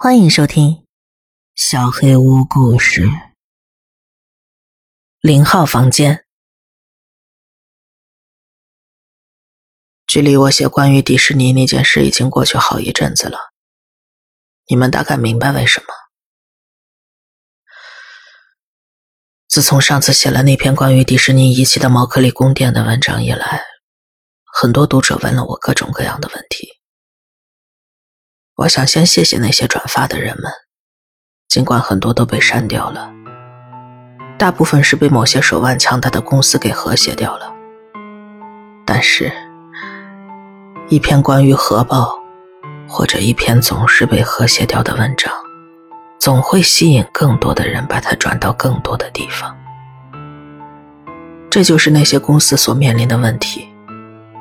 欢迎收听《小黑屋故事》。零号房间，距离我写关于迪士尼那件事已经过去好一阵子了。你们大概明白为什么？自从上次写了那篇关于迪士尼遗弃的毛克利宫殿的文章以来，很多读者问了我各种各样的问题。我想先谢谢那些转发的人们，尽管很多都被删掉了，大部分是被某些手腕强大的公司给和谐掉了。但是，一篇关于核爆，或者一篇总是被和谐掉的文章，总会吸引更多的人把它转到更多的地方。这就是那些公司所面临的问题，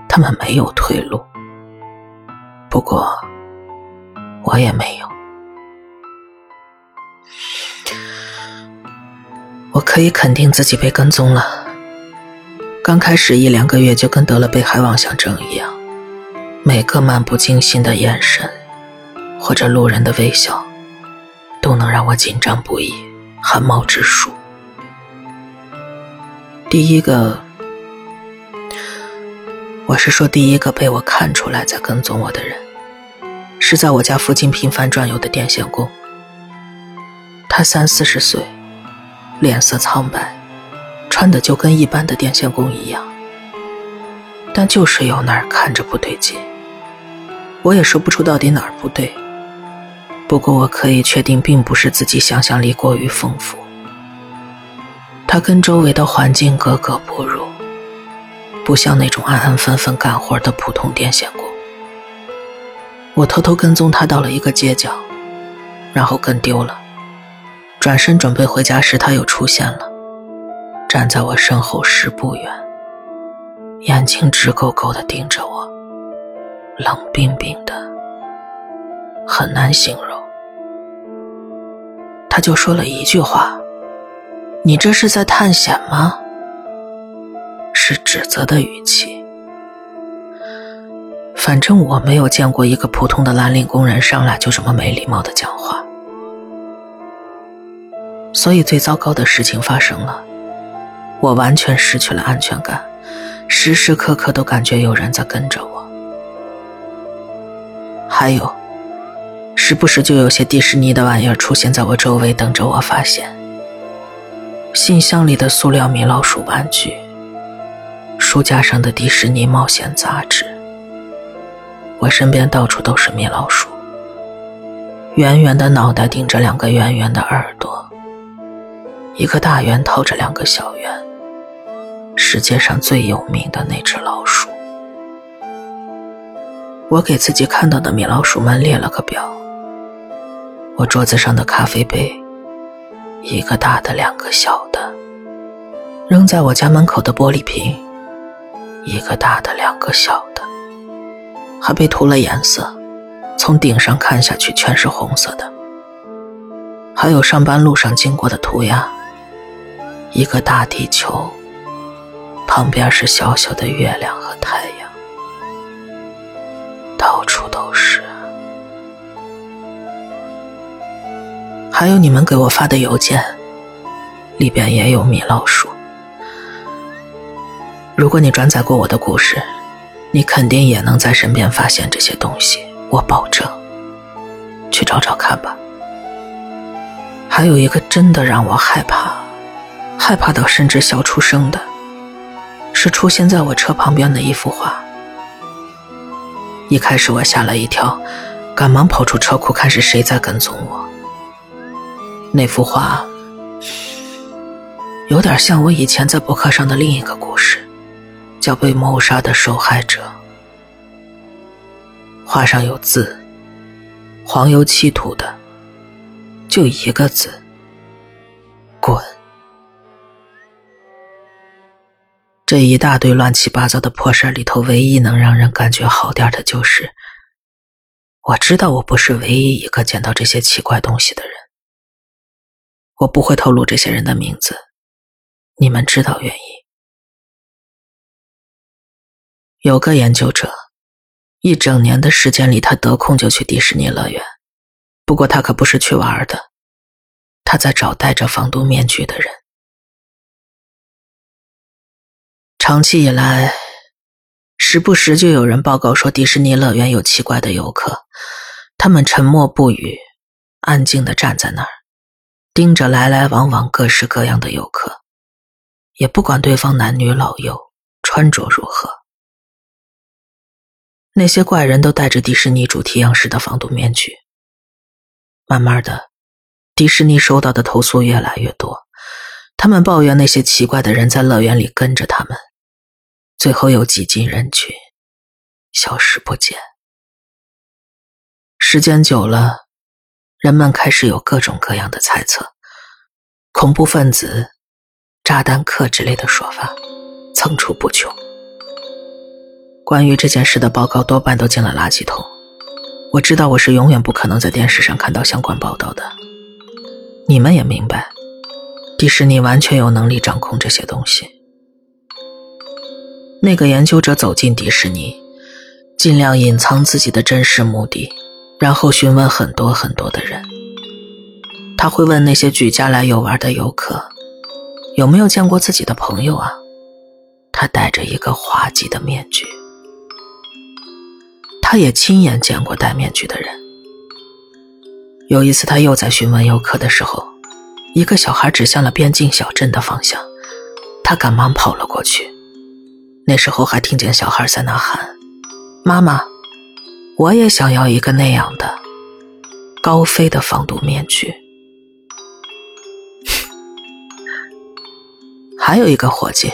他们没有退路。不过，我也没有，我可以肯定自己被跟踪了。刚开始一两个月就跟得了被害妄想症一样，每个漫不经心的眼神，或者路人的微笑，都能让我紧张不已，汗毛直竖。第一个，我是说第一个被我看出来在跟踪我的人。是在我家附近频繁转悠的电线工。他三四十岁，脸色苍白，穿的就跟一般的电线工一样，但就是有哪儿看着不对劲。我也说不出到底哪儿不对，不过我可以确定，并不是自己想象力过于丰富。他跟周围的环境格格不入，不像那种安安分分干活的普通电线工。我偷偷跟踪他到了一个街角，然后跟丢了。转身准备回家时，他又出现了，站在我身后十步远，眼睛直勾勾的盯着我，冷冰冰的，很难形容。他就说了一句话：“你这是在探险吗？”是指责的语气。反正我没有见过一个普通的蓝领工人上来就这么没礼貌的讲话，所以最糟糕的事情发生了，我完全失去了安全感，时时刻刻都感觉有人在跟着我，还有，时不时就有些迪士尼的玩意儿出现在我周围，等着我发现。信箱里的塑料米老鼠玩具，书架上的迪士尼冒险杂志。我身边到处都是米老鼠，圆圆的脑袋顶着两个圆圆的耳朵，一个大圆套着两个小圆，世界上最有名的那只老鼠。我给自己看到的米老鼠们列了个表。我桌子上的咖啡杯，一个大的，两个小的；扔在我家门口的玻璃瓶，一个大的，两个小的。还被涂了颜色，从顶上看下去全是红色的。还有上班路上经过的涂鸦，一个大地球，旁边是小小的月亮和太阳，到处都是。还有你们给我发的邮件，里边也有米老鼠。如果你转载过我的故事。你肯定也能在身边发现这些东西，我保证。去找找看吧。还有一个真的让我害怕，害怕到甚至笑出声的，是出现在我车旁边的一幅画。一开始我吓了一跳，赶忙跑出车库看是谁在跟踪我。那幅画有点像我以前在博客上的另一个故事。叫被谋杀的受害者。画上有字，黄油漆涂的，就一个字：滚。这一大堆乱七八糟的破事里头，唯一能让人感觉好点的，就是我知道我不是唯一一个捡到这些奇怪东西的人。我不会透露这些人的名字，你们知道原因。有个研究者，一整年的时间里，他得空就去迪士尼乐园，不过他可不是去玩的，他在找戴着防毒面具的人。长期以来，时不时就有人报告说迪士尼乐园有奇怪的游客，他们沉默不语，安静的站在那儿，盯着来来往往各式各样的游客，也不管对方男女老幼，穿着如何。那些怪人都戴着迪士尼主题样式的防毒面具。慢慢的，迪士尼收到的投诉越来越多，他们抱怨那些奇怪的人在乐园里跟着他们。最后又挤进人群，消失不见。时间久了，人们开始有各种各样的猜测，恐怖分子、炸弹客之类的说法层出不穷。关于这件事的报告多半都进了垃圾桶。我知道我是永远不可能在电视上看到相关报道的。你们也明白，迪士尼完全有能力掌控这些东西。那个研究者走进迪士尼，尽量隐藏自己的真实目的，然后询问很多很多的人。他会问那些举家来游玩的游客，有没有见过自己的朋友啊？他戴着一个滑稽的面具。他也亲眼见过戴面具的人。有一次，他又在询问游客的时候，一个小孩指向了边境小镇的方向，他赶忙跑了过去。那时候还听见小孩在那喊：“妈妈，我也想要一个那样的高飞的防毒面具。”还有一个伙计，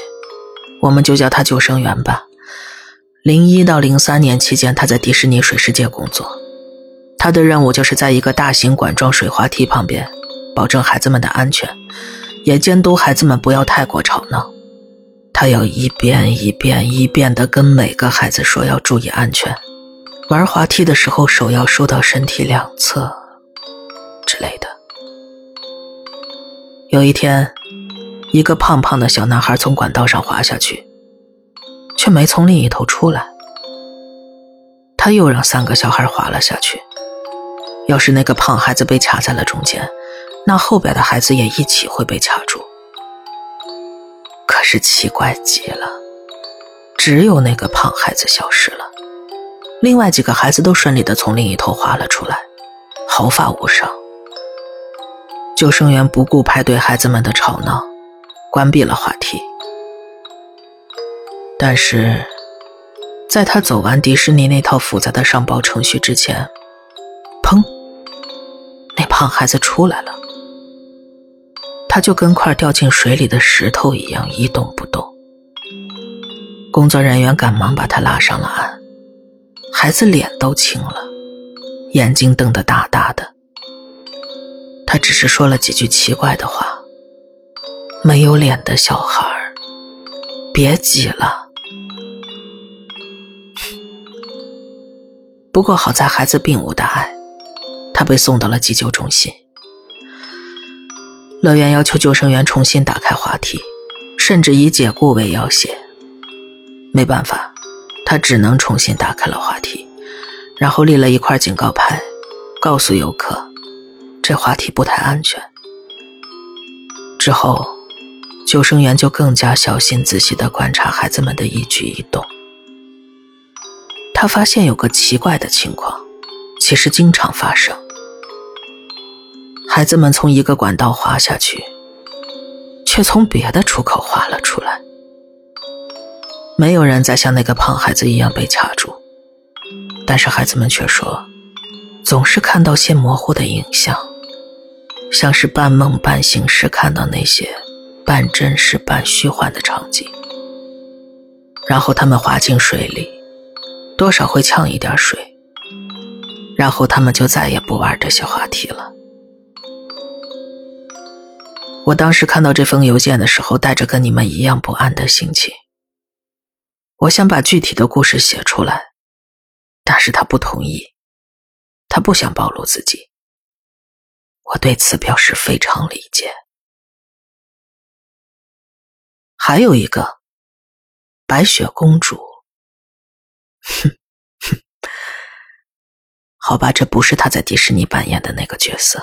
我们就叫他救生员吧。零一到零三年期间，他在迪士尼水世界工作，他的任务就是在一个大型管状水滑梯旁边，保证孩子们的安全，也监督孩子们不要太过吵闹。他要一遍一遍一遍的跟每个孩子说要注意安全，玩滑梯的时候手要收到身体两侧之类的。有一天，一个胖胖的小男孩从管道上滑下去，却没从另一头出来。他又让三个小孩滑了下去。要是那个胖孩子被卡在了中间，那后边的孩子也一起会被卡住。可是奇怪极了，只有那个胖孩子消失了，另外几个孩子都顺利的从另一头滑了出来，毫发无伤。救生员不顾排队孩子们的吵闹，关闭了滑梯。但是，在他走完迪士尼那套复杂的上报程序之前，砰！那胖孩子出来了。他就跟块掉进水里的石头一样一动不动。工作人员赶忙把他拉上了岸，孩子脸都青了，眼睛瞪得大大的。他只是说了几句奇怪的话：“没有脸的小孩别挤了。”不过好在孩子并无大碍，他被送到了急救中心。乐园要求救生员重新打开滑梯，甚至以解雇为要挟。没办法，他只能重新打开了滑梯，然后立了一块警告牌，告诉游客这滑梯不太安全。之后，救生员就更加小心仔细地观察孩子们的一举一动。他发现有个奇怪的情况，其实经常发生。孩子们从一个管道滑下去，却从别的出口滑了出来。没有人再像那个胖孩子一样被卡住，但是孩子们却说，总是看到些模糊的影像，像是半梦半醒时看到那些半真实半虚幻的场景。然后他们滑进水里，多少会呛一点水，然后他们就再也不玩这些话题了。我当时看到这封邮件的时候，带着跟你们一样不安的心情。我想把具体的故事写出来，但是他不同意，他不想暴露自己。我对此表示非常理解。还有一个，白雪公主，哼哼，好吧，这不是他在迪士尼扮演的那个角色，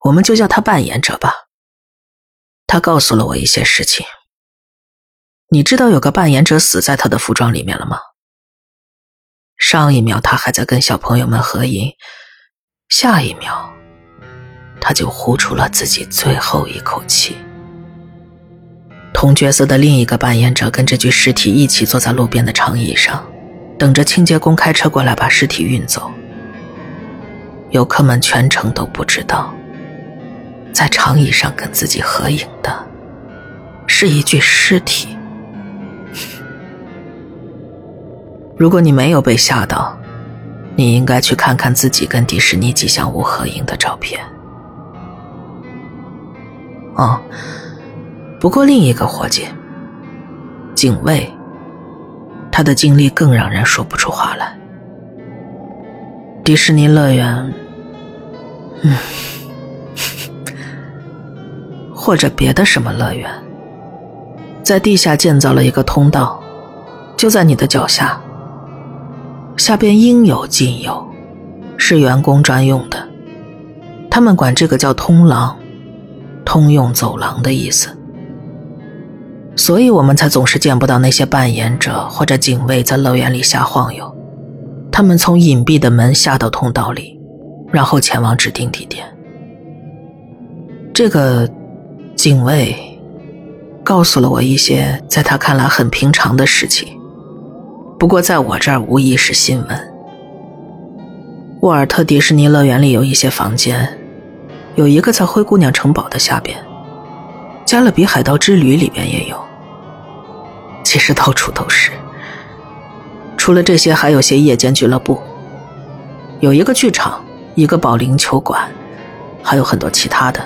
我们就叫他扮演者吧。他告诉了我一些事情。你知道有个扮演者死在他的服装里面了吗？上一秒他还在跟小朋友们合影，下一秒他就呼出了自己最后一口气。同角色的另一个扮演者跟这具尸体一起坐在路边的长椅上，等着清洁工开车过来把尸体运走。游客们全程都不知道，在长椅上跟自己合影的是一具尸体。如果你没有被吓到，你应该去看看自己跟迪士尼吉祥物合影的照片。哦，不过另一个伙计，警卫，他的经历更让人说不出话来。迪士尼乐园，嗯，或者别的什么乐园，在地下建造了一个通道，就在你的脚下。下边应有尽有，是员工专用的。他们管这个叫通廊，通用走廊的意思。所以我们才总是见不到那些扮演者或者警卫在乐园里瞎晃悠。他们从隐蔽的门下到通道里，然后前往指定地点。这个警卫告诉了我一些在他看来很平常的事情。不过，在我这儿无疑是新闻。沃尔特迪士尼乐园里有一些房间，有一个在灰姑娘城堡的下边，加勒比海盗之旅里边也有。其实到处都是。除了这些，还有些夜间俱乐部，有一个剧场，一个保龄球馆，还有很多其他的。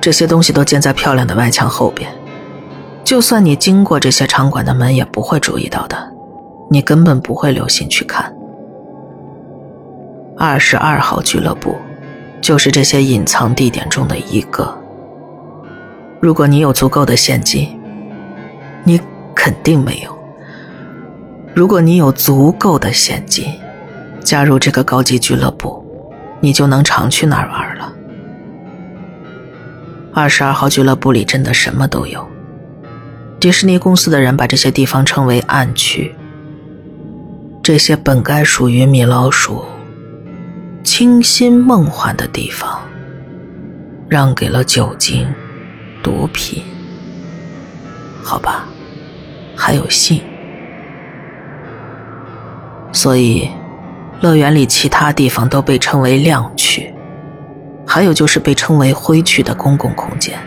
这些东西都建在漂亮的外墙后边，就算你经过这些场馆的门，也不会注意到的。你根本不会留心去看。二十二号俱乐部，就是这些隐藏地点中的一个。如果你有足够的现金，你肯定没有。如果你有足够的现金，加入这个高级俱乐部，你就能常去那儿玩了。二十二号俱乐部里真的什么都有。迪士尼公司的人把这些地方称为暗区。这些本该属于米老鼠清新梦幻的地方，让给了酒精、毒品，好吧，还有性。所以，乐园里其他地方都被称为亮区，还有就是被称为灰区的公共空间。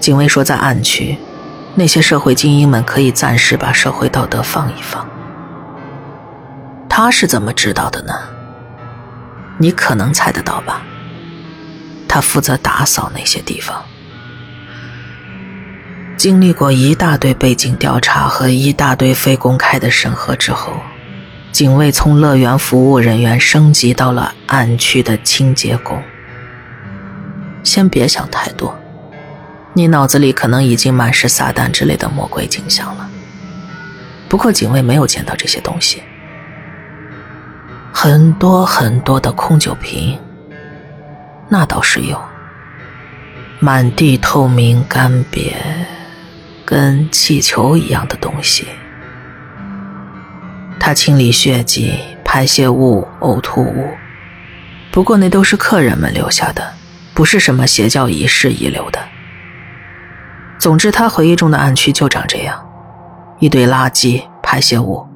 警卫说，在暗区，那些社会精英们可以暂时把社会道德放一放。他是怎么知道的呢？你可能猜得到吧。他负责打扫那些地方。经历过一大堆背景调查和一大堆非公开的审核之后，警卫从乐园服务人员升级到了暗区的清洁工。先别想太多，你脑子里可能已经满是撒旦之类的魔鬼景象了。不过警卫没有见到这些东西。很多很多的空酒瓶，那倒是有。满地透明干瘪，跟气球一样的东西。他清理血迹、排泄物、呕吐物，不过那都是客人们留下的，不是什么邪教仪式遗留的。总之，他回忆中的暗区就长这样：一堆垃圾、排泄物。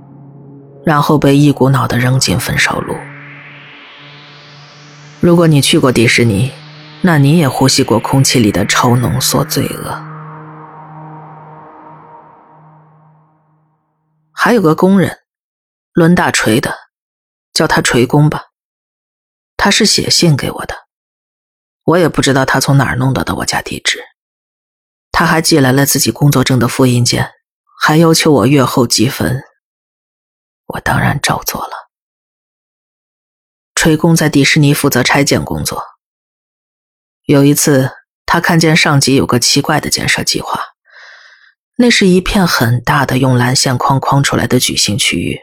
然后被一股脑的扔进焚烧炉。如果你去过迪士尼，那你也呼吸过空气里的超浓缩罪恶。还有个工人，抡大锤的，叫他锤工吧。他是写信给我的，我也不知道他从哪儿弄到的我家地址。他还寄来了自己工作证的复印件，还要求我月后积分。我当然照做了。锤工在迪士尼负责拆建工作。有一次，他看见上级有个奇怪的建设计划，那是一片很大的用蓝线框框出来的矩形区域，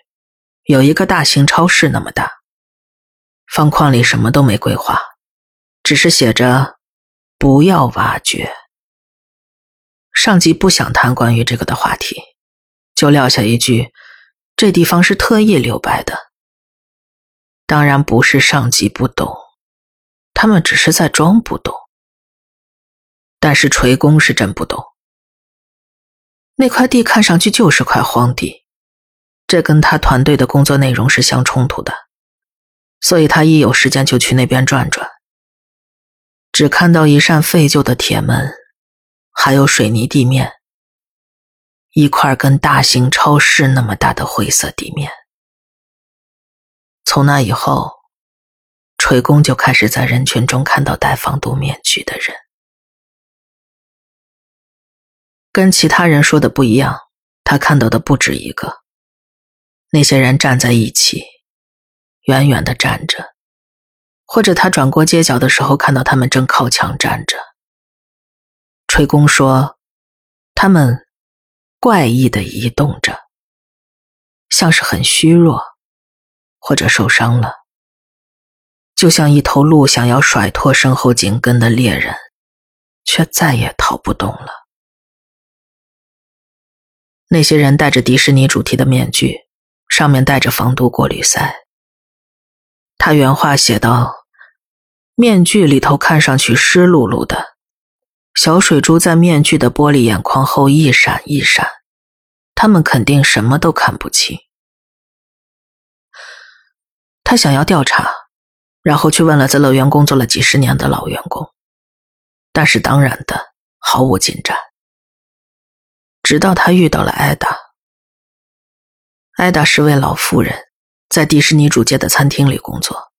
有一个大型超市那么大，方框里什么都没规划，只是写着“不要挖掘”。上级不想谈关于这个的话题，就撂下一句：“这地方是特意留白的。”当然不是上级不懂，他们只是在装不懂。但是锤工是真不懂，那块地看上去就是块荒地，这跟他团队的工作内容是相冲突的，所以他一有时间就去那边转转。只看到一扇废旧的铁门，还有水泥地面，一块跟大型超市那么大的灰色地面。从那以后，锤工就开始在人群中看到戴防毒面具的人。跟其他人说的不一样，他看到的不止一个。那些人站在一起，远远的站着，或者他转过街角的时候，看到他们正靠墙站着。吹宫说，他们怪异的移动着，像是很虚弱。或者受伤了，就像一头鹿想要甩脱身后紧跟的猎人，却再也逃不动了。那些人戴着迪士尼主题的面具，上面带着防毒过滤塞。他原话写道：“面具里头看上去湿漉漉的，小水珠在面具的玻璃眼眶后一闪一闪，他们肯定什么都看不清。”他想要调查，然后去问了在乐园工作了几十年的老员工，但是当然的毫无进展。直到他遇到了艾达，艾达是位老妇人，在迪士尼主街的餐厅里工作，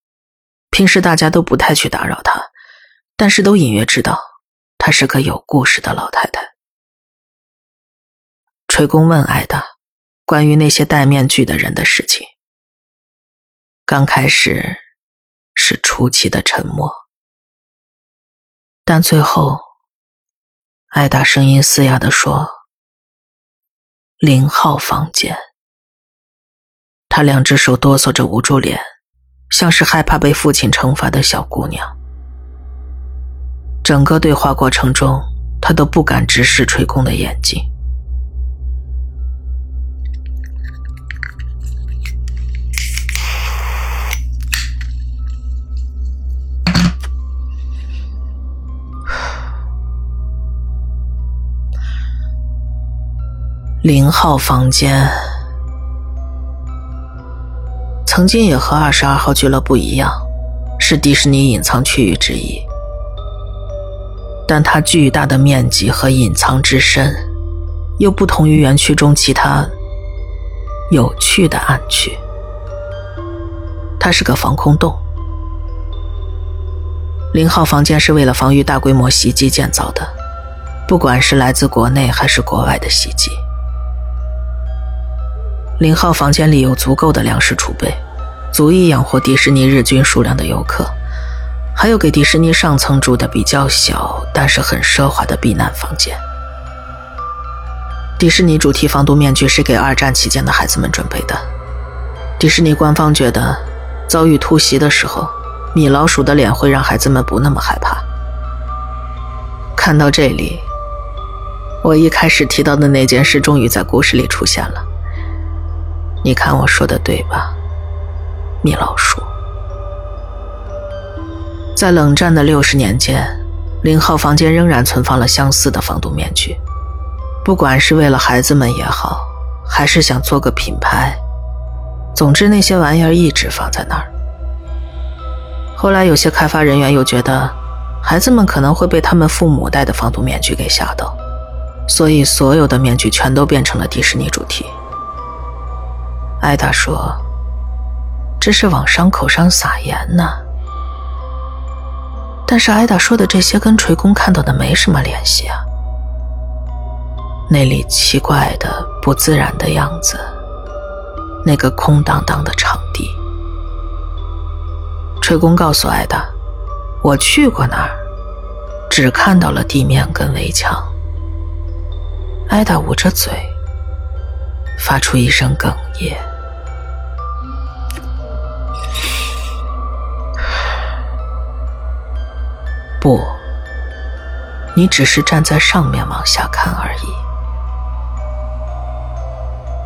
平时大家都不太去打扰她，但是都隐约知道她是个有故事的老太太。锤工问艾达关于那些戴面具的人的事情。刚开始是出奇的沉默，但最后，艾达声音嘶哑的说：“零号房间。”他两只手哆嗦着捂住脸，像是害怕被父亲惩罚的小姑娘。整个对话过程中，他都不敢直视垂空的眼睛。零号房间曾经也和二十二号俱乐部一样，是迪士尼隐藏区域之一，但它巨大的面积和隐藏之深，又不同于园区中其他有趣的暗区。它是个防空洞。零号房间是为了防御大规模袭击建造的，不管是来自国内还是国外的袭击。零号房间里有足够的粮食储备，足以养活迪士尼日均数量的游客，还有给迪士尼上层住的比较小但是很奢华的避难房间。迪士尼主题防毒面具是给二战期间的孩子们准备的。迪士尼官方觉得，遭遇突袭的时候，米老鼠的脸会让孩子们不那么害怕。看到这里，我一开始提到的那件事终于在故事里出现了。你看我说的对吧，米老鼠？在冷战的六十年间，零号房间仍然存放了相似的防毒面具，不管是为了孩子们也好，还是想做个品牌，总之那些玩意儿一直放在那儿。后来有些开发人员又觉得，孩子们可能会被他们父母戴的防毒面具给吓到，所以所有的面具全都变成了迪士尼主题。艾达说：“这是往伤口上撒盐呢。”但是艾达说的这些跟锤工看到的没什么联系啊。那里奇怪的、不自然的样子，那个空荡荡的场地。锤工告诉艾达：“我去过那儿，只看到了地面跟围墙。”艾达捂着嘴，发出一声哽咽。不，你只是站在上面往下看而已。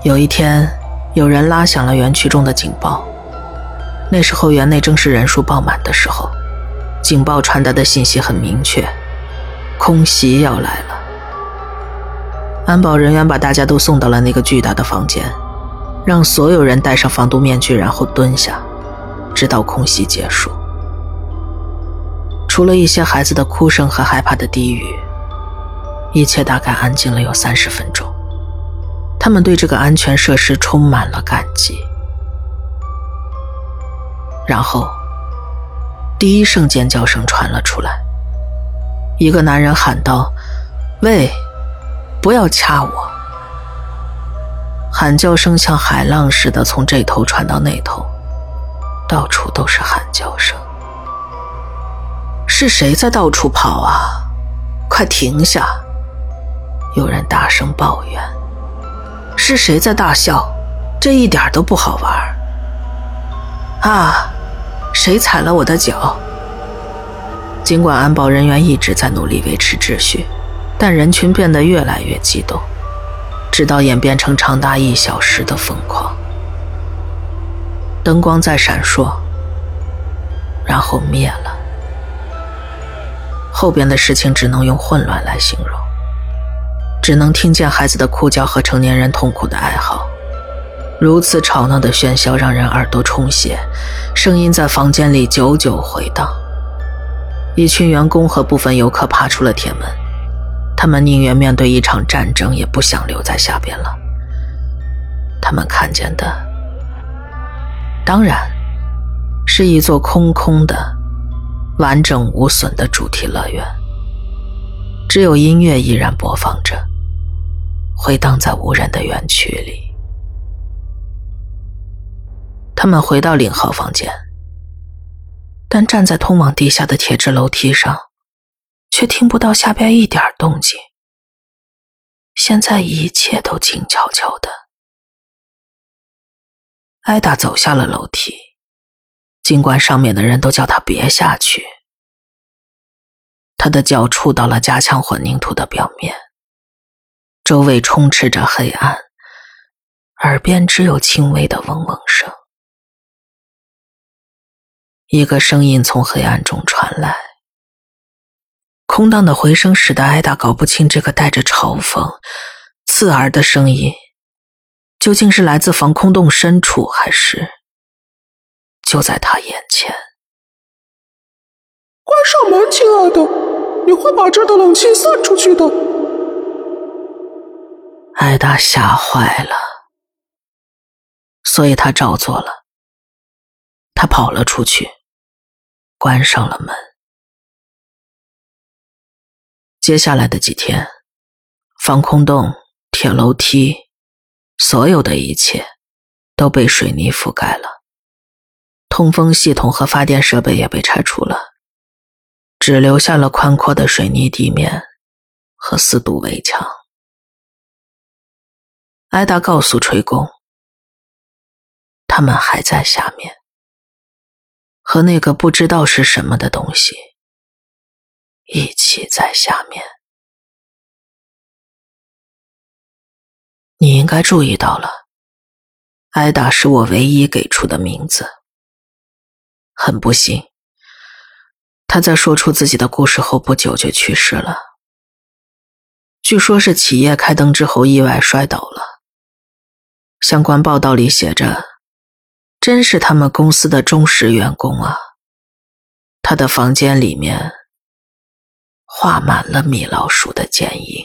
有一天，有人拉响了园区中的警报。那时候园内正是人数爆满的时候，警报传达的信息很明确：空袭要来了。安保人员把大家都送到了那个巨大的房间，让所有人戴上防毒面具，然后蹲下，直到空袭结束。除了一些孩子的哭声和害怕的低语，一切大概安静了有三十分钟。他们对这个安全设施充满了感激。然后，第一声尖叫声传了出来。一个男人喊道：“喂，不要掐我！”喊叫声像海浪似的从这头传到那头，到处都是喊叫声。是谁在到处跑啊？快停下！有人大声抱怨。是谁在大笑？这一点都不好玩。啊！谁踩了我的脚？尽管安保人员一直在努力维持秩序，但人群变得越来越激动，直到演变成长达一小时的疯狂。灯光在闪烁，然后灭了。后边的事情只能用混乱来形容，只能听见孩子的哭叫和成年人痛苦的哀嚎。如此吵闹的喧嚣让人耳朵充血，声音在房间里久久回荡。一群员工和部分游客爬出了铁门，他们宁愿面对一场战争，也不想留在下边了。他们看见的，当然是一座空空的、完整无损的主题乐园，只有音乐依然播放着，回荡在无人的园区里。他们回到领号房间，但站在通往地下的铁质楼梯上，却听不到下边一点动静。现在一切都静悄悄的。艾达走下了楼梯，尽管上面的人都叫他别下去。他的脚触到了加强混凝土的表面，周围充斥着黑暗，耳边只有轻微的嗡嗡声。一个声音从黑暗中传来，空荡的回声使得艾达搞不清这个带着嘲讽、刺耳的声音究竟是来自防空洞深处，还是就在他眼前。关上门，亲爱的，你会把这儿的冷气散出去的。艾达吓坏了，所以他照做了。他跑了出去。关上了门。接下来的几天，防空洞、铁楼梯，所有的一切都被水泥覆盖了。通风系统和发电设备也被拆除了，只留下了宽阔的水泥地面和四堵围墙。艾达告诉吹工，他们还在下面。和那个不知道是什么的东西一起在下面。你应该注意到了，艾达是我唯一给出的名字。很不幸，他在说出自己的故事后不久就去世了。据说是企业开灯之后意外摔倒了。相关报道里写着。真是他们公司的忠实员工啊！他的房间里面画满了米老鼠的剪影。